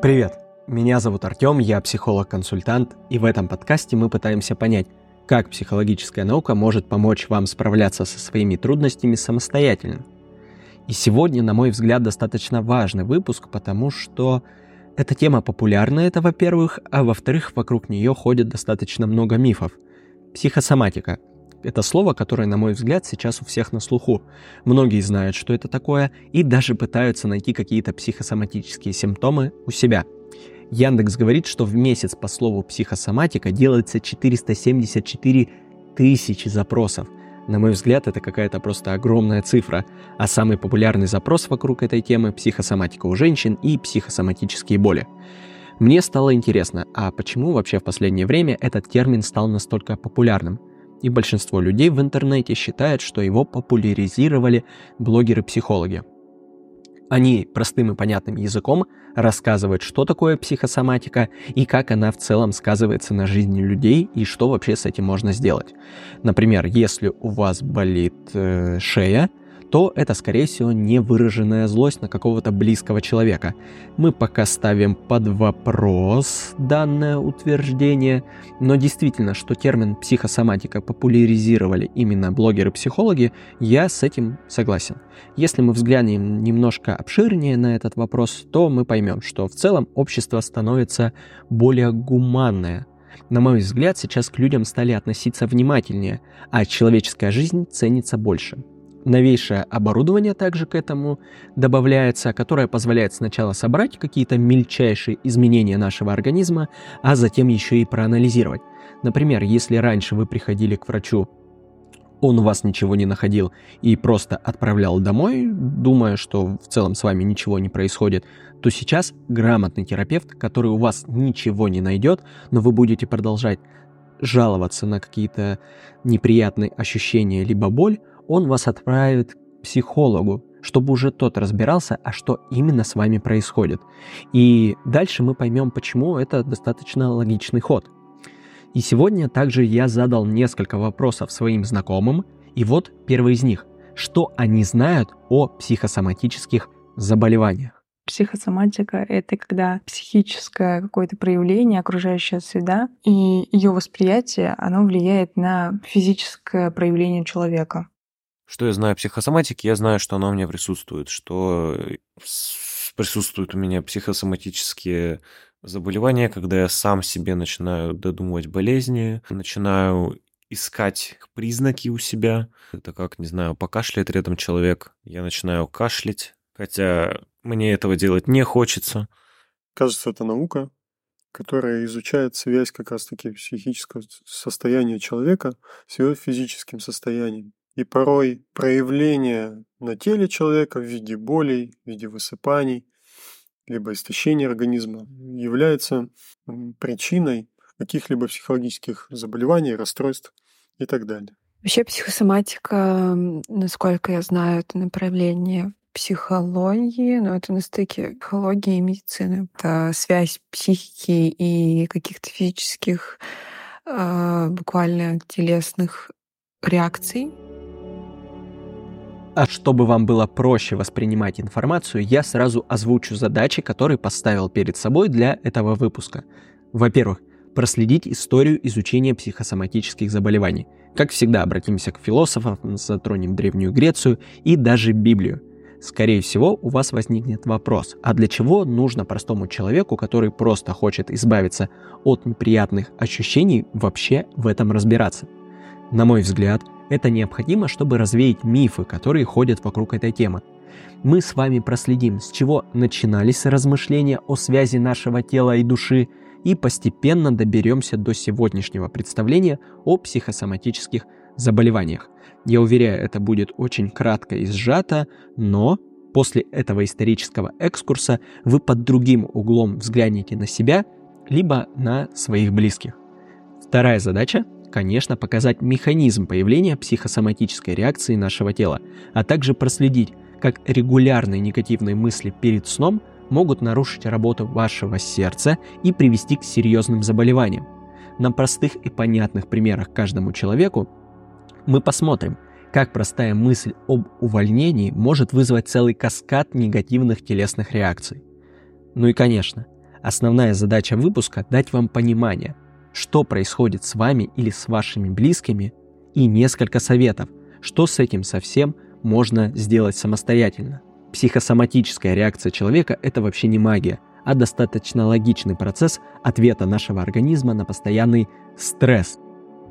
Привет, меня зовут Артем, я психолог-консультант, и в этом подкасте мы пытаемся понять, как психологическая наука может помочь вам справляться со своими трудностями самостоятельно. И сегодня, на мой взгляд, достаточно важный выпуск, потому что эта тема популярна, это во-первых, а во-вторых, вокруг нее ходит достаточно много мифов. Психосоматика — это слово, которое, на мой взгляд, сейчас у всех на слуху. Многие знают, что это такое, и даже пытаются найти какие-то психосоматические симптомы у себя. Яндекс говорит, что в месяц по слову психосоматика делается 474 тысячи запросов. На мой взгляд, это какая-то просто огромная цифра. А самый популярный запрос вокруг этой темы – психосоматика у женщин и психосоматические боли. Мне стало интересно, а почему вообще в последнее время этот термин стал настолько популярным? И большинство людей в интернете считают, что его популяризировали блогеры-психологи. Они простым и понятным языком рассказывают, что такое психосоматика и как она в целом сказывается на жизни людей и что вообще с этим можно сделать. Например, если у вас болит э, шея, то это, скорее всего, невыраженная злость на какого-то близкого человека. Мы пока ставим под вопрос данное утверждение, но действительно, что термин психосоматика популяризировали именно блогеры-психологи, я с этим согласен. Если мы взглянем немножко обширнее на этот вопрос, то мы поймем, что в целом общество становится более гуманное, на мой взгляд, сейчас к людям стали относиться внимательнее, а человеческая жизнь ценится больше. Новейшее оборудование также к этому добавляется, которое позволяет сначала собрать какие-то мельчайшие изменения нашего организма, а затем еще и проанализировать. Например, если раньше вы приходили к врачу, он у вас ничего не находил и просто отправлял домой, думая, что в целом с вами ничего не происходит, то сейчас грамотный терапевт, который у вас ничего не найдет, но вы будете продолжать жаловаться на какие-то неприятные ощущения либо боль, он вас отправит к психологу, чтобы уже тот разбирался, а что именно с вами происходит. И дальше мы поймем, почему это достаточно логичный ход. И сегодня также я задал несколько вопросов своим знакомым, и вот первый из них. Что они знают о психосоматических заболеваниях? Психосоматика — это когда психическое какое-то проявление, окружающая среда и ее восприятие, оно влияет на физическое проявление человека. Что я знаю о психосоматике? Я знаю, что она у меня присутствует, что э, присутствуют у меня психосоматические заболевания, когда я сам себе начинаю додумывать болезни, начинаю искать признаки у себя. Это как, не знаю, покашляет рядом человек, я начинаю кашлять, хотя мне этого делать не хочется. Кажется, это наука, которая изучает связь как раз-таки психического состояния человека с его физическим состоянием. И порой проявление на теле человека в виде болей, в виде высыпаний, либо истощения организма является причиной каких-либо психологических заболеваний, расстройств и так далее. Вообще психосоматика, насколько я знаю, это направление психологии, но это на стыке психологии и медицины. Это связь психики и каких-то физических, а, буквально телесных реакций а чтобы вам было проще воспринимать информацию, я сразу озвучу задачи, которые поставил перед собой для этого выпуска. Во-первых, проследить историю изучения психосоматических заболеваний. Как всегда, обратимся к философам, затронем Древнюю Грецию и даже Библию. Скорее всего, у вас возникнет вопрос, а для чего нужно простому человеку, который просто хочет избавиться от неприятных ощущений, вообще в этом разбираться? На мой взгляд, это необходимо, чтобы развеять мифы, которые ходят вокруг этой темы. Мы с вами проследим, с чего начинались размышления о связи нашего тела и души, и постепенно доберемся до сегодняшнего представления о психосоматических заболеваниях. Я уверяю, это будет очень кратко и сжато, но после этого исторического экскурса вы под другим углом взглянете на себя, либо на своих близких. Вторая задача конечно, показать механизм появления психосоматической реакции нашего тела, а также проследить, как регулярные негативные мысли перед сном могут нарушить работу вашего сердца и привести к серьезным заболеваниям. На простых и понятных примерах каждому человеку мы посмотрим, как простая мысль об увольнении может вызвать целый каскад негативных телесных реакций. Ну и конечно, Основная задача выпуска – дать вам понимание, что происходит с вами или с вашими близкими, и несколько советов, что с этим совсем можно сделать самостоятельно. Психосоматическая реакция человека – это вообще не магия, а достаточно логичный процесс ответа нашего организма на постоянный стресс.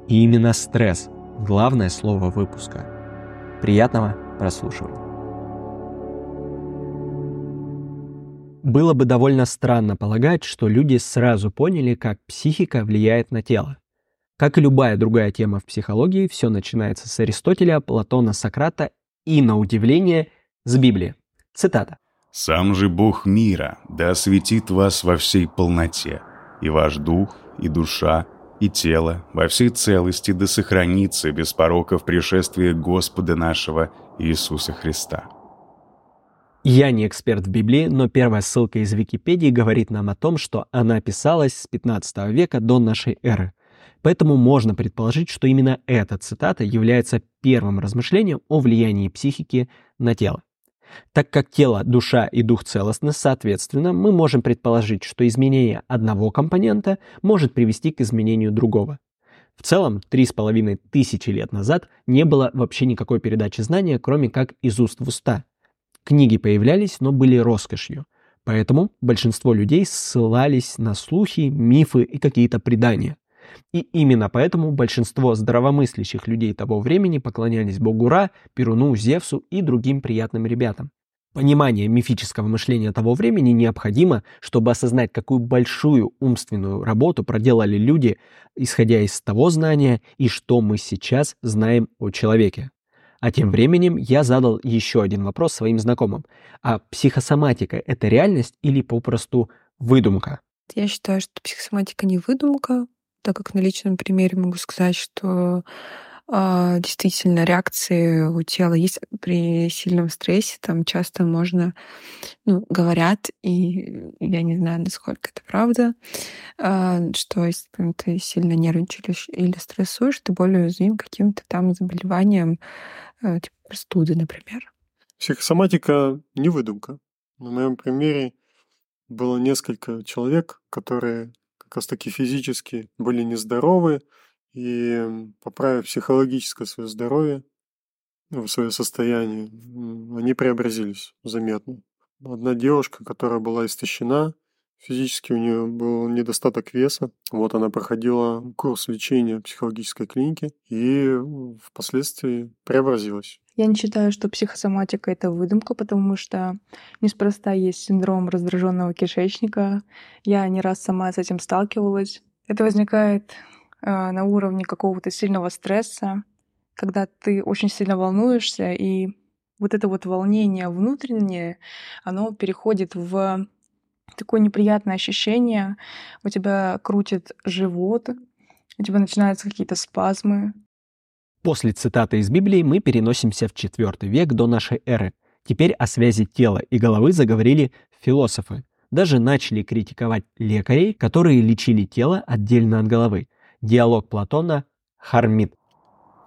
И именно стресс – главное слово выпуска. Приятного прослушивания. Было бы довольно странно полагать, что люди сразу поняли, как психика влияет на тело. Как и любая другая тема в психологии, все начинается с Аристотеля, Платона, Сократа и, на удивление, с Библии. Цитата. «Сам же Бог мира да осветит вас во всей полноте, и ваш дух, и душа, и тело во всей целости да сохранится без пороков пришествия Господа нашего Иисуса Христа». Я не эксперт в Библии, но первая ссылка из Википедии говорит нам о том, что она писалась с 15 века до нашей эры. Поэтому можно предположить, что именно эта цитата является первым размышлением о влиянии психики на тело. Так как тело, душа и дух целостны, соответственно, мы можем предположить, что изменение одного компонента может привести к изменению другого. В целом, три с половиной тысячи лет назад не было вообще никакой передачи знания, кроме как из уст в уста. Книги появлялись, но были роскошью. Поэтому большинство людей ссылались на слухи, мифы и какие-то предания. И именно поэтому большинство здравомыслящих людей того времени поклонялись богу Ра, Перуну, Зевсу и другим приятным ребятам. Понимание мифического мышления того времени необходимо, чтобы осознать, какую большую умственную работу проделали люди, исходя из того знания и что мы сейчас знаем о человеке. А тем временем я задал еще один вопрос своим знакомым. А психосоматика – это реальность или попросту выдумка? Я считаю, что психосоматика не выдумка, так как на личном примере могу сказать, что действительно реакции у тела есть при сильном стрессе, там часто можно, ну, говорят, и я не знаю, насколько это правда, э, что если ты сильно нервничаешь или стрессуешь, ты более уязвим каким-то там заболеваниям, э, типа простуды, например. Психосоматика не выдумка. На моем примере было несколько человек, которые как раз таки физически были нездоровы, и поправив психологическое свое здоровье, ну, свое состояние, они преобразились заметно. Одна девушка, которая была истощена, физически у нее был недостаток веса. Вот она проходила курс лечения в психологической клинике и впоследствии преобразилась. Я не считаю, что психосоматика — это выдумка, потому что неспроста есть синдром раздраженного кишечника. Я не раз сама с этим сталкивалась. Это возникает на уровне какого-то сильного стресса, когда ты очень сильно волнуешься, и вот это вот волнение внутреннее, оно переходит в такое неприятное ощущение. У тебя крутит живот, у тебя начинаются какие-то спазмы, После цитаты из Библии мы переносимся в IV век до нашей эры. Теперь о связи тела и головы заговорили философы. Даже начали критиковать лекарей, которые лечили тело отдельно от головы. Диалог Платона «Хармит».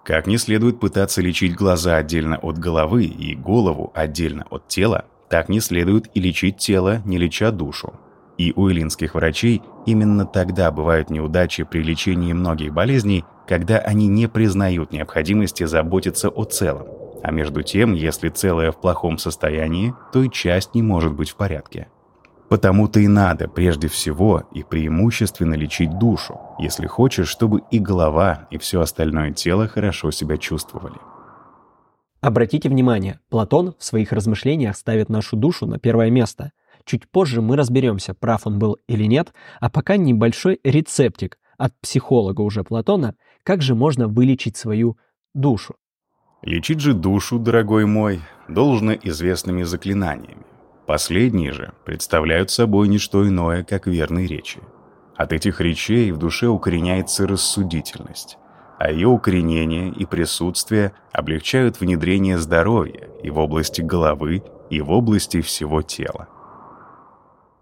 Как не следует пытаться лечить глаза отдельно от головы и голову отдельно от тела, так не следует и лечить тело, не леча душу. И у эллинских врачей именно тогда бывают неудачи при лечении многих болезней, когда они не признают необходимости заботиться о целом. А между тем, если целое в плохом состоянии, то и часть не может быть в порядке. Потому-то и надо прежде всего и преимущественно лечить душу, если хочешь, чтобы и голова, и все остальное тело хорошо себя чувствовали. Обратите внимание, Платон в своих размышлениях ставит нашу душу на первое место. Чуть позже мы разберемся, прав он был или нет, а пока небольшой рецептик от психолога уже Платона, как же можно вылечить свою душу? Лечить же душу, дорогой мой, должно известными заклинаниями. Последние же представляют собой не что иное, как верные речи. От этих речей в душе укореняется рассудительность, а ее укоренение и присутствие облегчают внедрение здоровья и в области головы, и в области всего тела.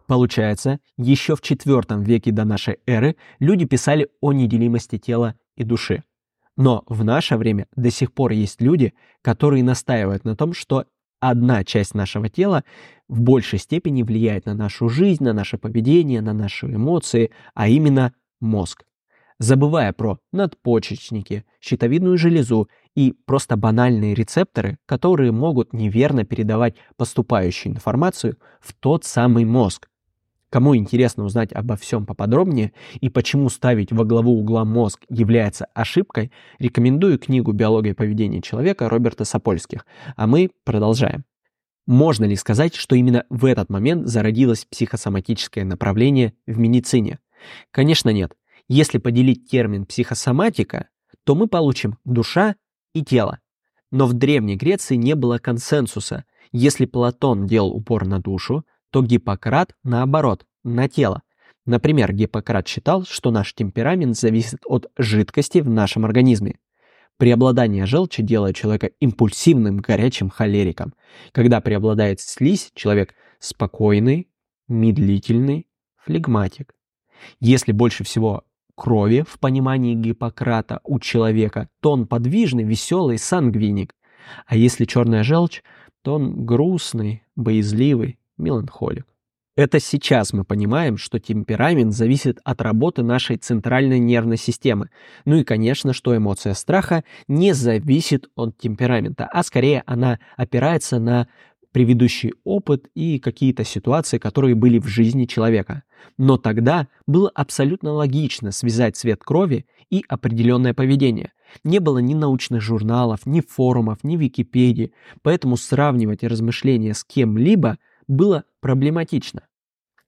Получается, еще в IV веке до нашей эры люди писали о неделимости тела и души. Но в наше время до сих пор есть люди, которые настаивают на том, что одна часть нашего тела в большей степени влияет на нашу жизнь, на наше поведение, на наши эмоции, а именно мозг. Забывая про надпочечники, щитовидную железу и просто банальные рецепторы, которые могут неверно передавать поступающую информацию в тот самый мозг. Кому интересно узнать обо всем поподробнее и почему ставить во главу угла мозг является ошибкой, рекомендую книгу «Биология поведения человека» Роберта Сапольских. А мы продолжаем. Можно ли сказать, что именно в этот момент зародилось психосоматическое направление в медицине? Конечно нет. Если поделить термин психосоматика, то мы получим душа и тело. Но в Древней Греции не было консенсуса. Если Платон делал упор на душу, то Гиппократ, наоборот, на тело. Например, Гиппократ считал, что наш темперамент зависит от жидкости в нашем организме. Преобладание желчи делает человека импульсивным, горячим холериком. Когда преобладает слизь, человек спокойный, медлительный, флегматик. Если больше всего крови в понимании Гиппократа у человека, то он подвижный, веселый, сангвиник. А если черная желчь, то он грустный, боязливый, меланхолик. Это сейчас мы понимаем, что темперамент зависит от работы нашей центральной нервной системы. Ну и, конечно, что эмоция страха не зависит от темперамента, а скорее она опирается на предыдущий опыт и какие-то ситуации, которые были в жизни человека. Но тогда было абсолютно логично связать цвет крови и определенное поведение. Не было ни научных журналов, ни форумов, ни Википедии, поэтому сравнивать размышления с кем-либо – было проблематично.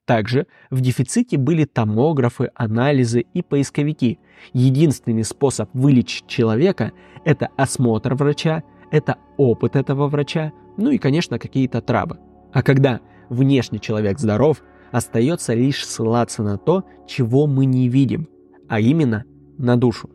Также в дефиците были томографы, анализы и поисковики. Единственный способ вылечить человека – это осмотр врача, это опыт этого врача, ну и, конечно, какие-то травы. А когда внешне человек здоров, остается лишь ссылаться на то, чего мы не видим, а именно на душу.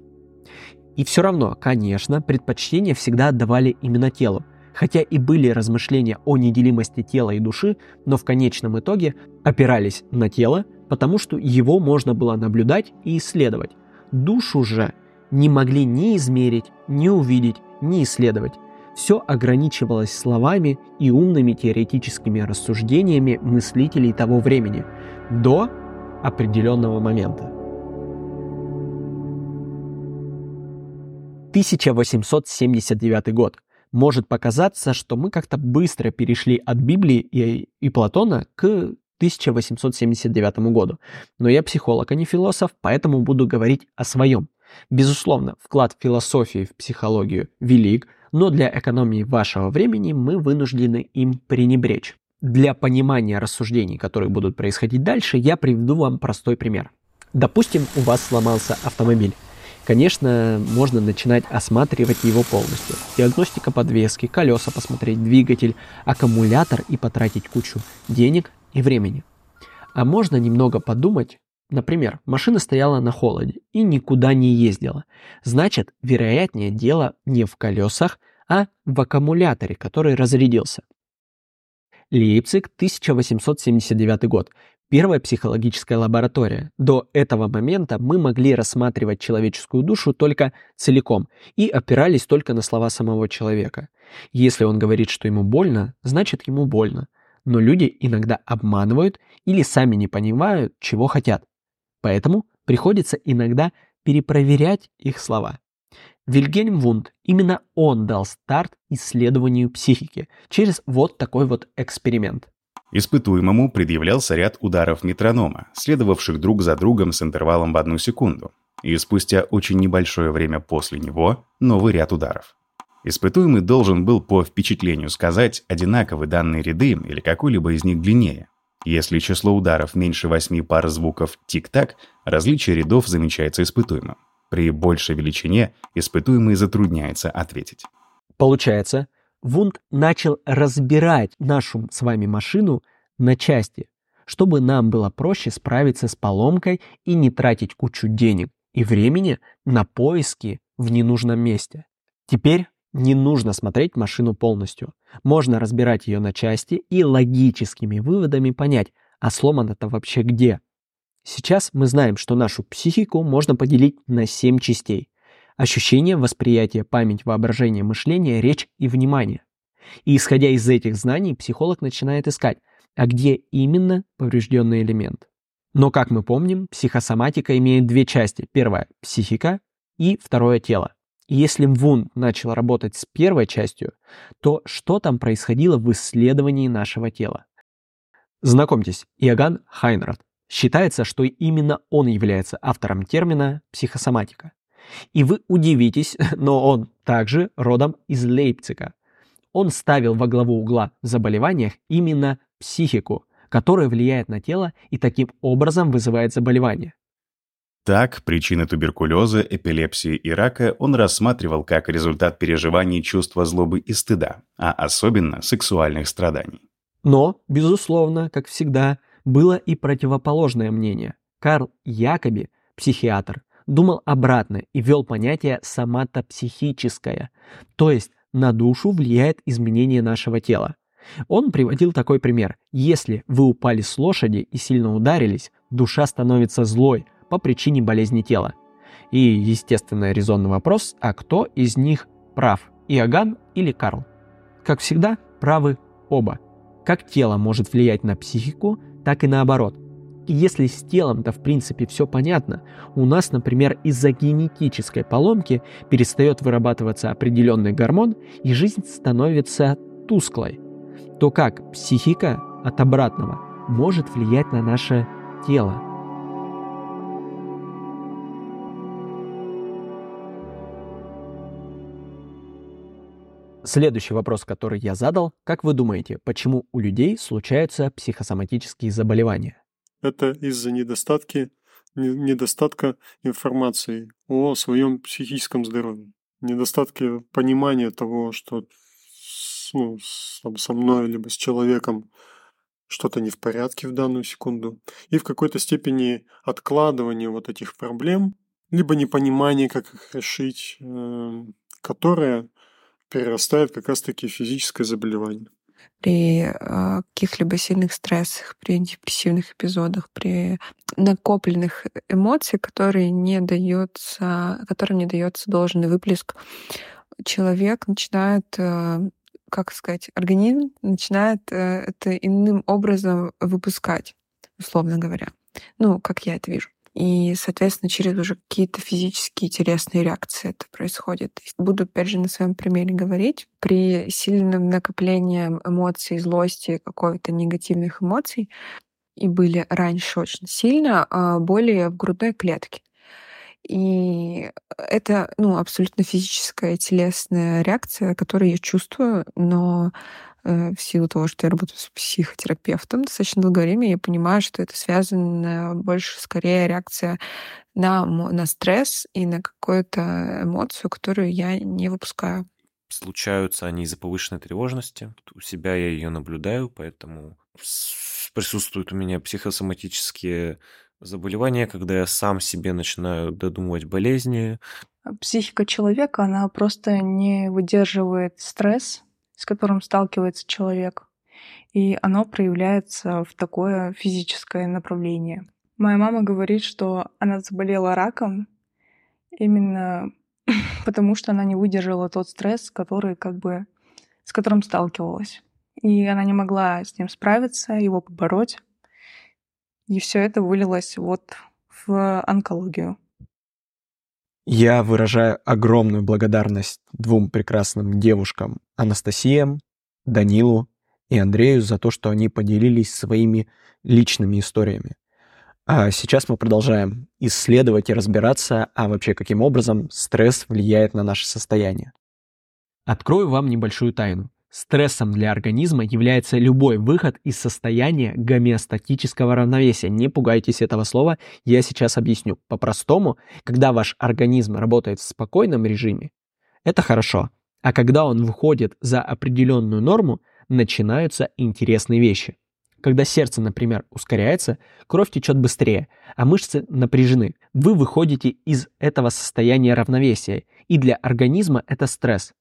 И все равно, конечно, предпочтение всегда отдавали именно телу – Хотя и были размышления о неделимости тела и души, но в конечном итоге опирались на тело, потому что его можно было наблюдать и исследовать. Душу же не могли ни измерить, ни увидеть, ни исследовать. Все ограничивалось словами и умными теоретическими рассуждениями мыслителей того времени до определенного момента. 1879 год может показаться, что мы как-то быстро перешли от Библии и, и Платона к 1879 году. Но я психолог, а не философ, поэтому буду говорить о своем. Безусловно, вклад философии в психологию велик, но для экономии вашего времени мы вынуждены им пренебречь. Для понимания рассуждений, которые будут происходить дальше, я приведу вам простой пример. Допустим, у вас сломался автомобиль. Конечно, можно начинать осматривать его полностью. Диагностика подвески, колеса посмотреть, двигатель, аккумулятор и потратить кучу денег и времени. А можно немного подумать, например, машина стояла на холоде и никуда не ездила. Значит, вероятнее дело не в колесах, а в аккумуляторе, который разрядился. Лейпциг, 1879 год. Первая психологическая лаборатория. До этого момента мы могли рассматривать человеческую душу только целиком и опирались только на слова самого человека. Если он говорит, что ему больно, значит ему больно. Но люди иногда обманывают или сами не понимают, чего хотят. Поэтому приходится иногда перепроверять их слова. Вильгельм Вунд, именно он дал старт исследованию психики через вот такой вот эксперимент. Испытуемому предъявлялся ряд ударов метронома, следовавших друг за другом с интервалом в одну секунду, и спустя очень небольшое время после него новый ряд ударов. Испытуемый должен был по впечатлению сказать, одинаковы данные ряды или какой-либо из них длиннее. Если число ударов меньше восьми пар звуков тик-так, различие рядов замечается испытуемым. При большей величине испытуемый затрудняется ответить. Получается, Вунд начал разбирать нашу с вами машину на части, чтобы нам было проще справиться с поломкой и не тратить кучу денег и времени на поиски в ненужном месте. Теперь не нужно смотреть машину полностью. Можно разбирать ее на части и логическими выводами понять, а сломано-то вообще где. Сейчас мы знаем, что нашу психику можно поделить на 7 частей. Ощущение, восприятие, память, воображение, мышление, речь и внимание. И исходя из этих знаний, психолог начинает искать, а где именно поврежденный элемент. Но, как мы помним, психосоматика имеет две части. Первая – психика и второе – тело. Если Вун начал работать с первой частью, то что там происходило в исследовании нашего тела? Знакомьтесь, Иоганн Хайнрад. Считается, что именно он является автором термина «психосоматика». И вы удивитесь, но он также родом из Лейпцига. Он ставил во главу угла в заболеваниях именно психику, которая влияет на тело и таким образом вызывает заболевание. Так, причины туберкулеза, эпилепсии и рака он рассматривал как результат переживаний чувства злобы и стыда, а особенно сексуальных страданий. Но, безусловно, как всегда, было и противоположное мнение. Карл Якоби, психиатр, думал обратно и ввел понятие «соматопсихическое», то есть на душу влияет изменение нашего тела. Он приводил такой пример. Если вы упали с лошади и сильно ударились, душа становится злой – по причине болезни тела. И естественный резонный вопрос, а кто из них прав, Иоганн или Карл? Как всегда, правы оба. Как тело может влиять на психику, так и наоборот. И если с телом-то в принципе все понятно, у нас, например, из-за генетической поломки перестает вырабатываться определенный гормон, и жизнь становится тусклой, то как психика от обратного может влиять на наше тело? Следующий вопрос, который я задал. Как вы думаете, почему у людей случаются психосоматические заболевания? Это из-за недостатки, недостатка информации о своем психическом здоровье. Недостатки понимания того, что ну, там, со мной либо с человеком что-то не в порядке в данную секунду. И в какой-то степени откладывание вот этих проблем, либо непонимание, как их решить, э, которое перерастает как раз-таки в физическое заболевание. При э, каких-либо сильных стрессах, при депрессивных эпизодах, при накопленных эмоциях, которые не дается, которым не дается должный выплеск, человек начинает, э, как сказать, организм начинает э, это иным образом выпускать, условно говоря. Ну, как я это вижу. И, соответственно, через уже какие-то физические телесные реакции это происходит. Буду, опять же, на своем примере говорить. При сильном накоплении эмоций, злости, какой-то негативных эмоций, и были раньше очень сильно, а боли в грудной клетке. И это ну, абсолютно физическая телесная реакция, которую я чувствую, но Э, в силу того, что я работаю с психотерапевтом достаточно долгое время, я понимаю, что это связано больше, скорее, реакция на, на стресс и на какую-то эмоцию, которую я не выпускаю. Случаются они из-за повышенной тревожности. У себя я ее наблюдаю, поэтому присутствуют у меня психосоматические заболевания, когда я сам себе начинаю додумывать болезни. Психика человека, она просто не выдерживает стресс, с которым сталкивается человек, и оно проявляется в такое физическое направление. Моя мама говорит, что она заболела раком именно потому, что она не выдержала тот стресс, который как бы с которым сталкивалась. И она не могла с ним справиться, его побороть. И все это вылилось вот в онкологию. Я выражаю огромную благодарность двум прекрасным девушкам, Анастасиям, Данилу и Андрею, за то, что они поделились своими личными историями. А сейчас мы продолжаем исследовать и разбираться, а вообще каким образом стресс влияет на наше состояние. Открою вам небольшую тайну. Стрессом для организма является любой выход из состояния гомеостатического равновесия. Не пугайтесь этого слова, я сейчас объясню. По-простому, когда ваш организм работает в спокойном режиме, это хорошо. А когда он выходит за определенную норму, начинаются интересные вещи. Когда сердце, например, ускоряется, кровь течет быстрее, а мышцы напряжены. Вы выходите из этого состояния равновесия, и для организма это стресс.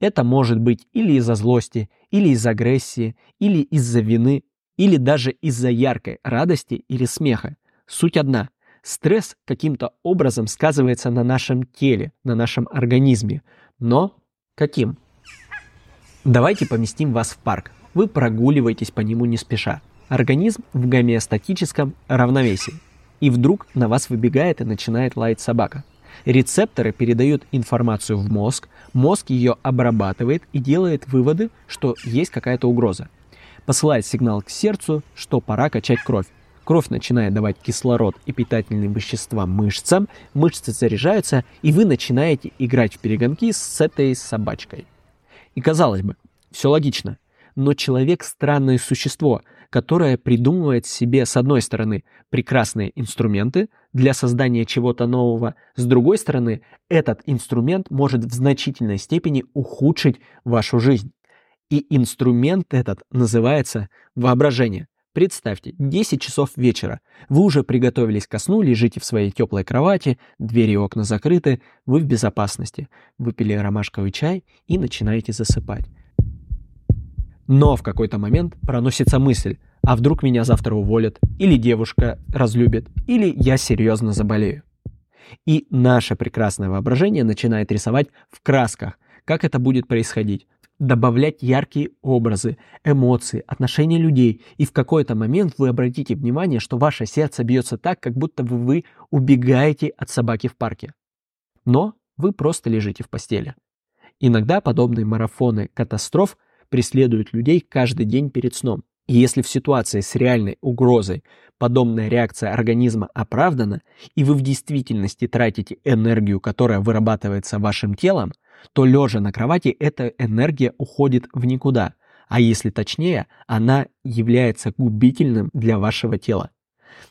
Это может быть или из-за злости, или из-за агрессии, или из-за вины, или даже из-за яркой радости или смеха. Суть одна. Стресс каким-то образом сказывается на нашем теле, на нашем организме. Но каким? Давайте поместим вас в парк. вы прогуливаетесь по нему не спеша. Организм в гомеостатическом равновесии. И вдруг на вас выбегает и начинает лаять собака. Рецепторы передают информацию в мозг, мозг ее обрабатывает и делает выводы, что есть какая-то угроза. Посылает сигнал к сердцу, что пора качать кровь. Кровь начинает давать кислород и питательные вещества мышцам, мышцы заряжаются, и вы начинаете играть в перегонки с этой собачкой. И казалось бы, все логично, но человек странное существо, которое придумывает себе, с одной стороны, прекрасные инструменты для создания чего-то нового, с другой стороны, этот инструмент может в значительной степени ухудшить вашу жизнь. И инструмент этот называется воображение. Представьте, 10 часов вечера. Вы уже приготовились ко сну, лежите в своей теплой кровати, двери и окна закрыты, вы в безопасности. Выпили ромашковый чай и начинаете засыпать. Но в какой-то момент проносится мысль, а вдруг меня завтра уволят, или девушка разлюбит, или я серьезно заболею. И наше прекрасное воображение начинает рисовать в красках, как это будет происходить, добавлять яркие образы, эмоции, отношения людей, и в какой-то момент вы обратите внимание, что ваше сердце бьется так, как будто вы убегаете от собаки в парке. Но вы просто лежите в постели. Иногда подобные марафоны катастроф преследуют людей каждый день перед сном. И если в ситуации с реальной угрозой подобная реакция организма оправдана, и вы в действительности тратите энергию, которая вырабатывается вашим телом, то лежа на кровати эта энергия уходит в никуда, а если точнее, она является губительным для вашего тела.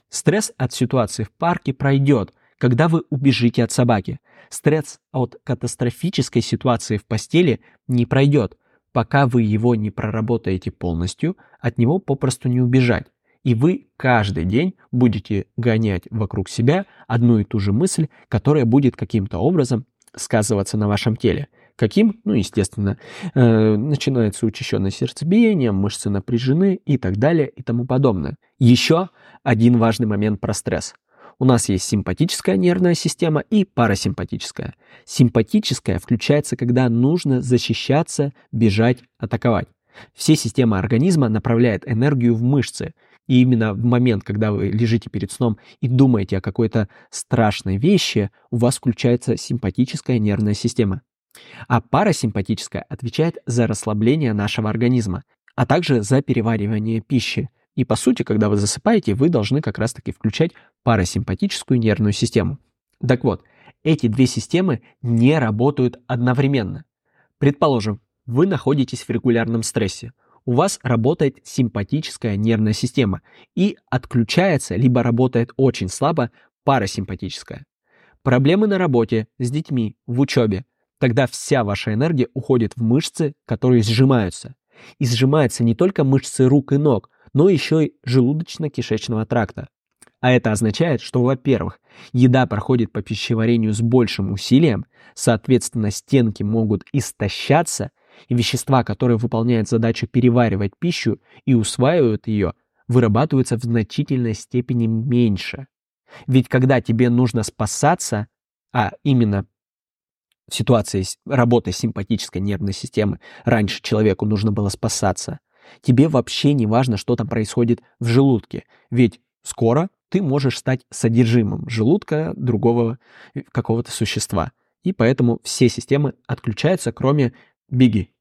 Стресс от ситуации в парке пройдет, когда вы убежите от собаки. Стресс от катастрофической ситуации в постели не пройдет, пока вы его не проработаете полностью, от него попросту не убежать. И вы каждый день будете гонять вокруг себя одну и ту же мысль, которая будет каким-то образом сказываться на вашем теле. Каким? Ну, естественно, э, начинается учащенное сердцебиение, мышцы напряжены и так далее и тому подобное. Еще один важный момент про стресс. У нас есть симпатическая нервная система и парасимпатическая. Симпатическая включается, когда нужно защищаться, бежать, атаковать. Все системы организма направляют энергию в мышцы, и именно в момент, когда вы лежите перед сном и думаете о какой-то страшной вещи, у вас включается симпатическая нервная система. А парасимпатическая отвечает за расслабление нашего организма, а также за переваривание пищи. И по сути, когда вы засыпаете, вы должны как раз-таки включать парасимпатическую нервную систему. Так вот, эти две системы не работают одновременно. Предположим, вы находитесь в регулярном стрессе – у вас работает симпатическая нервная система и отключается, либо работает очень слабо парасимпатическая. Проблемы на работе, с детьми, в учебе. Тогда вся ваша энергия уходит в мышцы, которые сжимаются. И сжимаются не только мышцы рук и ног, но еще и желудочно-кишечного тракта. А это означает, что, во-первых, еда проходит по пищеварению с большим усилием, соответственно, стенки могут истощаться, и вещества, которые выполняют задачу переваривать пищу и усваивают ее, вырабатываются в значительной степени меньше. Ведь когда тебе нужно спасаться, а именно в ситуации работы симпатической нервной системы раньше человеку нужно было спасаться, тебе вообще не важно, что там происходит в желудке, ведь скоро ты можешь стать содержимым желудка другого э, какого-то существа. И поэтому все системы отключаются, кроме беги.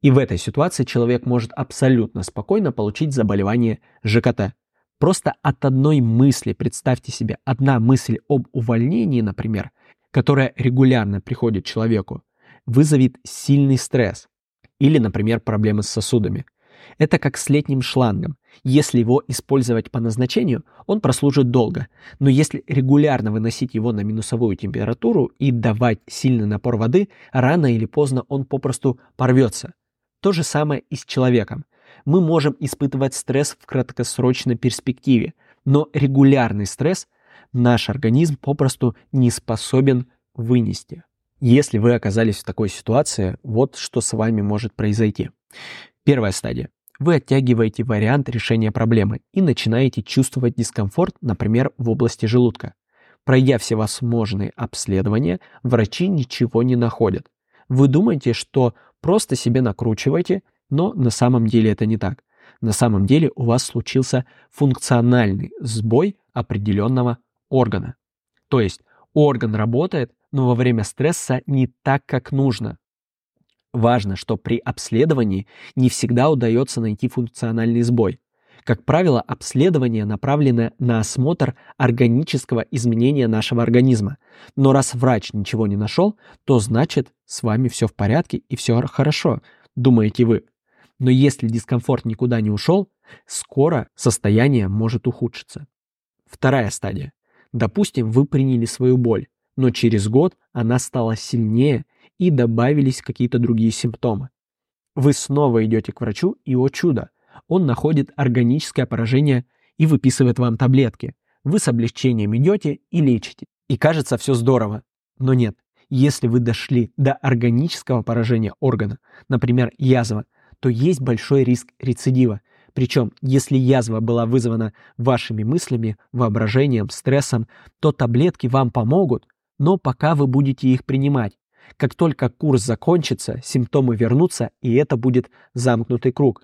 И в этой ситуации человек может абсолютно спокойно получить заболевание ЖКТ. Просто от одной мысли, представьте себе, одна мысль об увольнении, например, которая регулярно приходит человеку, вызовет сильный стресс или, например, проблемы с сосудами. Это как с летним шлангом. Если его использовать по назначению, он прослужит долго. Но если регулярно выносить его на минусовую температуру и давать сильный напор воды, рано или поздно он попросту порвется. То же самое и с человеком. Мы можем испытывать стресс в краткосрочной перспективе, но регулярный стресс наш организм попросту не способен вынести. Если вы оказались в такой ситуации, вот что с вами может произойти. Первая стадия. Вы оттягиваете вариант решения проблемы и начинаете чувствовать дискомфорт, например, в области желудка. Пройдя все возможные обследования, врачи ничего не находят. Вы думаете, что просто себе накручиваете, Но на самом деле это не так. На самом деле у вас случился функциональный сбой определенного органа. То есть орган работает, но во время стресса не так, как нужно. Важно, что при обследовании не всегда удается найти функциональный сбой. Как правило, обследование направлено на осмотр органического изменения нашего организма. Но раз врач ничего не нашел, то значит с вами все в порядке и все хорошо, думаете вы. Но если дискомфорт никуда не ушел, скоро состояние может ухудшиться. Вторая стадия. Допустим, вы приняли свою боль, но через год она стала сильнее и добавились какие-то другие симптомы. Вы снова идете к врачу, и, о чудо, он находит органическое поражение и выписывает вам таблетки. Вы с облегчением идете и лечите. И кажется, все здорово. Но нет, если вы дошли до органического поражения органа, например, язва, то есть большой риск рецидива. Причем, если язва была вызвана вашими мыслями, воображением, стрессом, то таблетки вам помогут, но пока вы будете их принимать. Как только курс закончится, симптомы вернутся, и это будет замкнутый круг.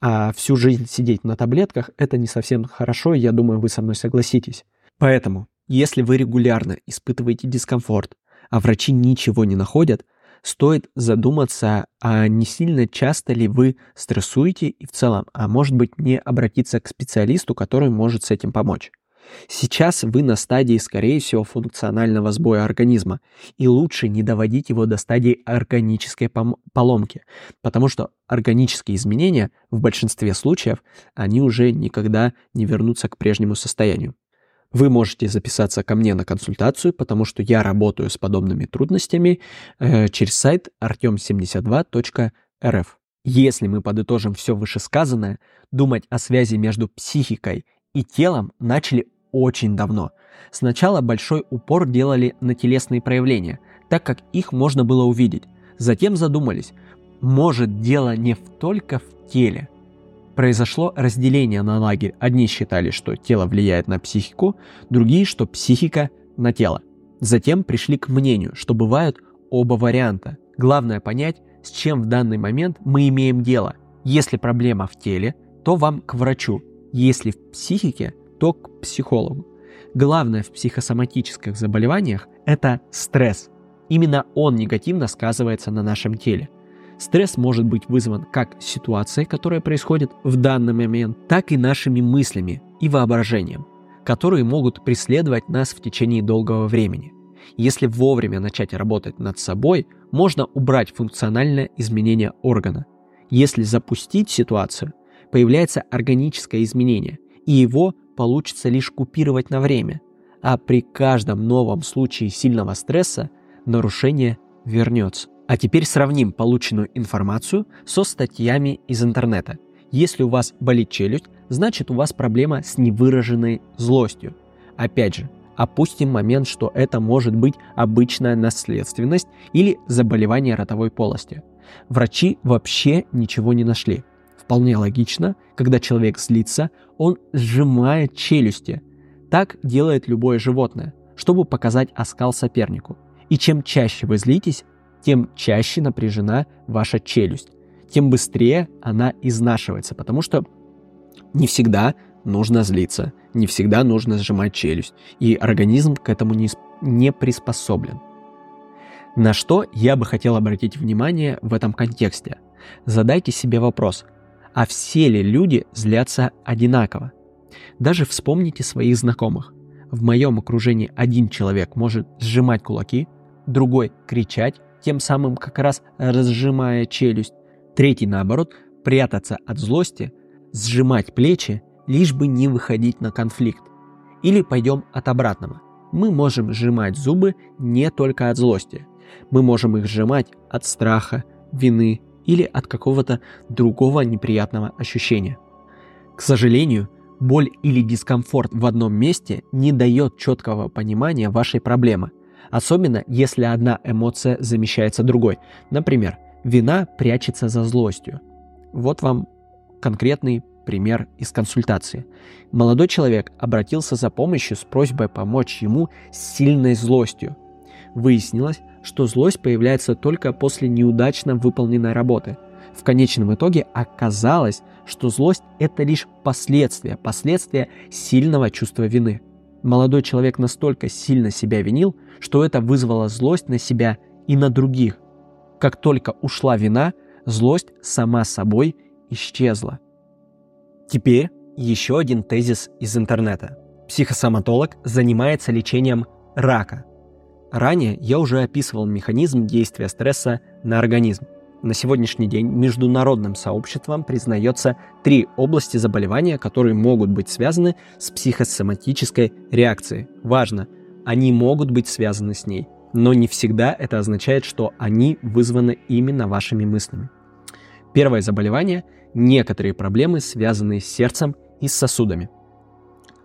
А всю жизнь сидеть на таблетках – это не совсем хорошо, я думаю, вы со мной согласитесь. Поэтому, если вы регулярно испытываете дискомфорт, а врачи ничего не находят, стоит задуматься, а не сильно часто ли вы стрессуете и в целом, а может быть не обратиться к специалисту, который может с этим помочь. Сейчас вы на стадии, скорее всего, функционального сбоя организма, и лучше не доводить его до стадии органической поломки, потому что органические изменения в большинстве случаев, они уже никогда не вернутся к прежнему состоянию. Вы можете записаться ко мне на консультацию, потому что я работаю с подобными трудностями э, через сайт artem72.rf. Если мы подытожим все вышесказанное, думать о связи между психикой и телом начали очень давно. Сначала большой упор делали на телесные проявления, так как их можно было увидеть. Затем задумались, может дело не только в теле. Произошло разделение на лагерь. Одни считали, что тело влияет на психику, другие, что психика на тело. Затем пришли к мнению, что бывают оба варианта. Главное понять, с чем в данный момент мы имеем дело. Если проблема в теле, то вам к врачу. Если в психике, то к психологу. Главное в психосоматических заболеваниях – это стресс. Именно он негативно сказывается на нашем теле. Стресс может быть вызван как ситуацией, которая происходит в данный момент, так и нашими мыслями и воображением, которые могут преследовать нас в течение долгого времени. Если вовремя начать работать над собой, можно убрать функциональное изменение органа. Если запустить ситуацию, появляется органическое изменение, и его получится лишь купировать на время, а при каждом новом случае сильного стресса нарушение вернется. А теперь сравним полученную информацию со статьями из интернета. Если у вас болит челюсть, значит у вас проблема с невыраженной злостью. Опять же, опустим момент, что это может быть обычная наследственность или заболевание ротовой полости. Врачи вообще ничего не нашли. Вполне логично, когда человек злится, он сжимает челюсти. Так делает любое животное, чтобы показать оскал сопернику. И чем чаще вы злитесь, тем чаще напряжена ваша челюсть, тем быстрее она изнашивается, потому что не всегда нужно злиться, не всегда нужно сжимать челюсть, и организм к этому не, не приспособлен. На что я бы хотел обратить внимание в этом контексте? Задайте себе вопрос, а все ли люди злятся одинаково? Даже вспомните своих знакомых. В моем окружении один человек может сжимать кулаки, другой кричать, тем самым как раз разжимая челюсть, третий наоборот прятаться от злости, сжимать плечи, лишь бы не выходить на конфликт. Или пойдем от обратного. Мы можем сжимать зубы не только от злости. Мы можем их сжимать от страха, вины, или от какого-то другого неприятного ощущения. К сожалению, боль или дискомфорт в одном месте не дает четкого понимания вашей проблемы, особенно если одна эмоция замещается другой. Например, вина прячется за злостью. Вот вам конкретный пример из консультации. Молодой человек обратился за помощью с просьбой помочь ему с сильной злостью. Выяснилось, что злость появляется только после неудачно выполненной работы. В конечном итоге оказалось, что злость – это лишь последствия, последствия сильного чувства вины. Молодой человек настолько сильно себя винил, что это вызвало злость на себя и на других. Как только ушла вина, злость сама собой исчезла. Теперь еще один тезис из интернета. Психосоматолог занимается лечением рака. Ранее я уже описывал механизм действия стресса на организм. На сегодняшний день международным сообществом признается три области заболевания, которые могут быть связаны с психосоматической реакцией. Важно, они могут быть связаны с ней, но не всегда это означает, что они вызваны именно вашими мыслями. Первое заболевание – некоторые проблемы, связанные с сердцем и с сосудами.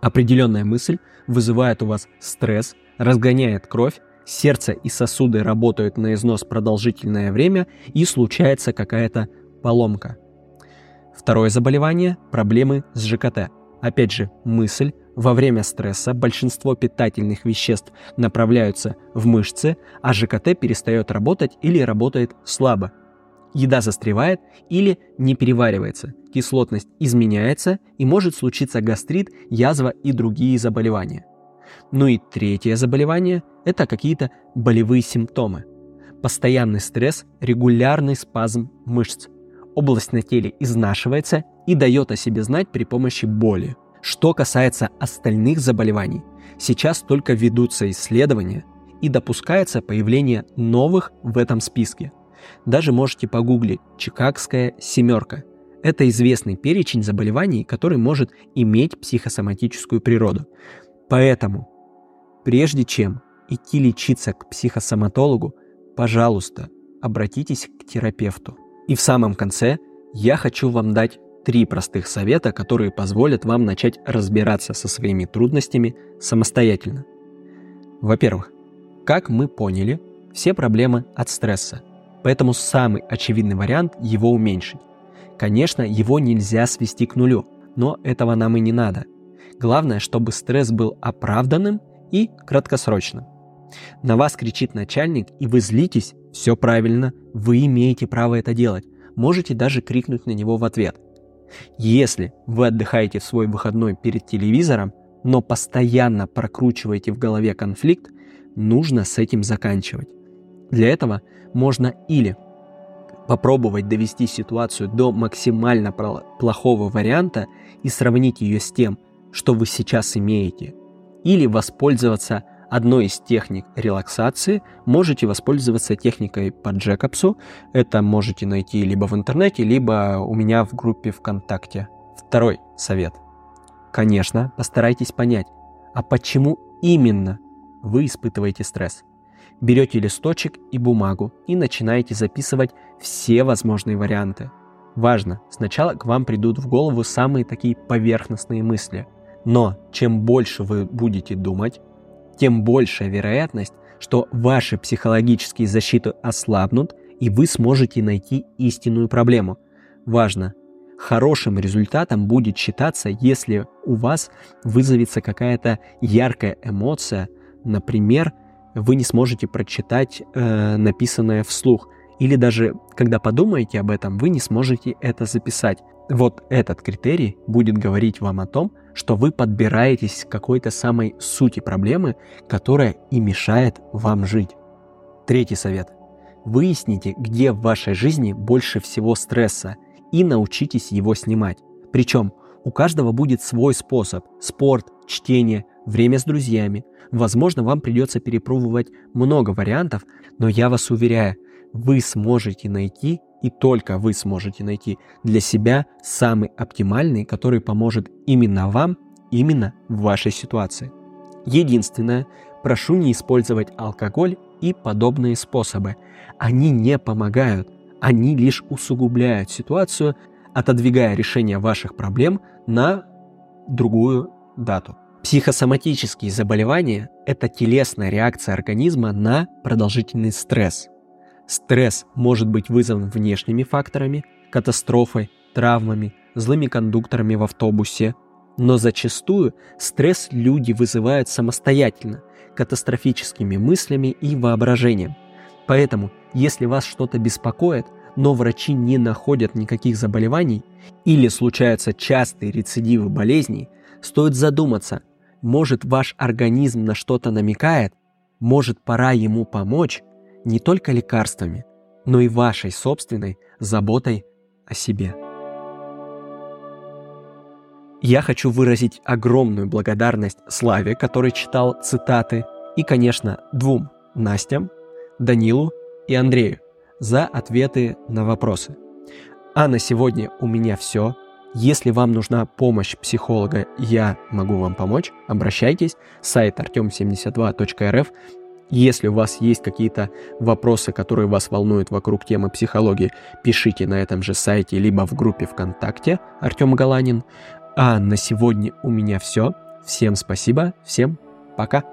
Определенная мысль вызывает у вас стресс, разгоняет кровь, сердце и сосуды работают на износ продолжительное время и случается какая-то поломка. Второе заболевание – проблемы с ЖКТ. Опять же, мысль, во время стресса большинство питательных веществ направляются в мышцы, а ЖКТ перестает работать или работает слабо. Еда застревает или не переваривается, кислотность изменяется и может случиться гастрит, язва и другие заболевания. Ну и третье заболевание – это какие-то болевые симптомы. Постоянный стресс, регулярный спазм мышц. Область на теле изнашивается и дает о себе знать при помощи боли. Что касается остальных заболеваний, сейчас только ведутся исследования и допускается появление новых в этом списке. Даже можете погуглить «Чикагская семерка». Это известный перечень заболеваний, который может иметь психосоматическую природу. Поэтому Прежде чем идти лечиться к психосоматологу, пожалуйста, обратитесь к терапевту. И в самом конце я хочу вам дать три простых совета, которые позволят вам начать разбираться со своими трудностями самостоятельно. Во-первых, как мы поняли, все проблемы от стресса, поэтому самый очевидный вариант его уменьшить. Конечно, его нельзя свести к нулю, но этого нам и не надо. Главное, чтобы стресс был оправданным и краткосрочно. На вас кричит начальник, и вы злитесь, все правильно, вы имеете право это делать. Можете даже крикнуть на него в ответ. Если вы отдыхаете в свой выходной перед телевизором, но постоянно прокручиваете в голове конфликт, нужно с этим заканчивать. Для этого можно или попробовать довести ситуацию до максимально плохого варианта и сравнить ее с тем, что вы сейчас имеете, или воспользоваться одной из техник релаксации. Можете воспользоваться техникой по Джекобсу. Это можете найти либо в интернете, либо у меня в группе ВКонтакте. Второй совет. Конечно, постарайтесь понять, а почему именно вы испытываете стресс. Берете листочек и бумагу и начинаете записывать все возможные варианты. Важно, сначала к вам придут в голову самые такие поверхностные мысли – но чем больше вы будете думать, тем большая вероятность, что ваши психологические защиты ослабнут, и вы сможете найти истинную проблему. Важно, хорошим результатом будет считаться, если у вас вызовется какая-то яркая эмоция, например, вы не сможете прочитать э, написанное вслух, или даже когда подумаете об этом, вы не сможете это записать. Вот этот критерий будет говорить вам о том, что вы подбираетесь к какой-то самой сути проблемы, которая и мешает вам жить. Третий совет. Выясните, где в вашей жизни больше всего стресса и научитесь его снимать. Причем у каждого будет свой способ. Спорт, чтение, время с друзьями. Возможно, вам придется перепробовать много вариантов, но я вас уверяю, вы сможете найти и только вы сможете найти для себя самый оптимальный, который поможет именно вам, именно в вашей ситуации. Единственное, прошу не использовать алкоголь и подобные способы. Они не помогают, они лишь усугубляют ситуацию, отодвигая решение ваших проблем на другую дату. Психосоматические заболевания – это телесная реакция организма на продолжительный стресс – Стресс может быть вызван внешними факторами, катастрофой, травмами, злыми кондукторами в автобусе, но зачастую стресс люди вызывают самостоятельно, катастрофическими мыслями и воображением. Поэтому, если вас что-то беспокоит, но врачи не находят никаких заболеваний или случаются частые рецидивы болезней, стоит задуматься, может ваш организм на что-то намекает, может пора ему помочь не только лекарствами, но и вашей собственной заботой о себе. Я хочу выразить огромную благодарность Славе, который читал цитаты, и, конечно, двум Настям, Данилу и Андрею за ответы на вопросы. А на сегодня у меня все. Если вам нужна помощь психолога, я могу вам помочь. Обращайтесь. Сайт artem72.rf. Если у вас есть какие-то вопросы, которые вас волнуют вокруг темы психологии, пишите на этом же сайте, либо в группе ВКонтакте Артем Галанин. А на сегодня у меня все. Всем спасибо, всем пока.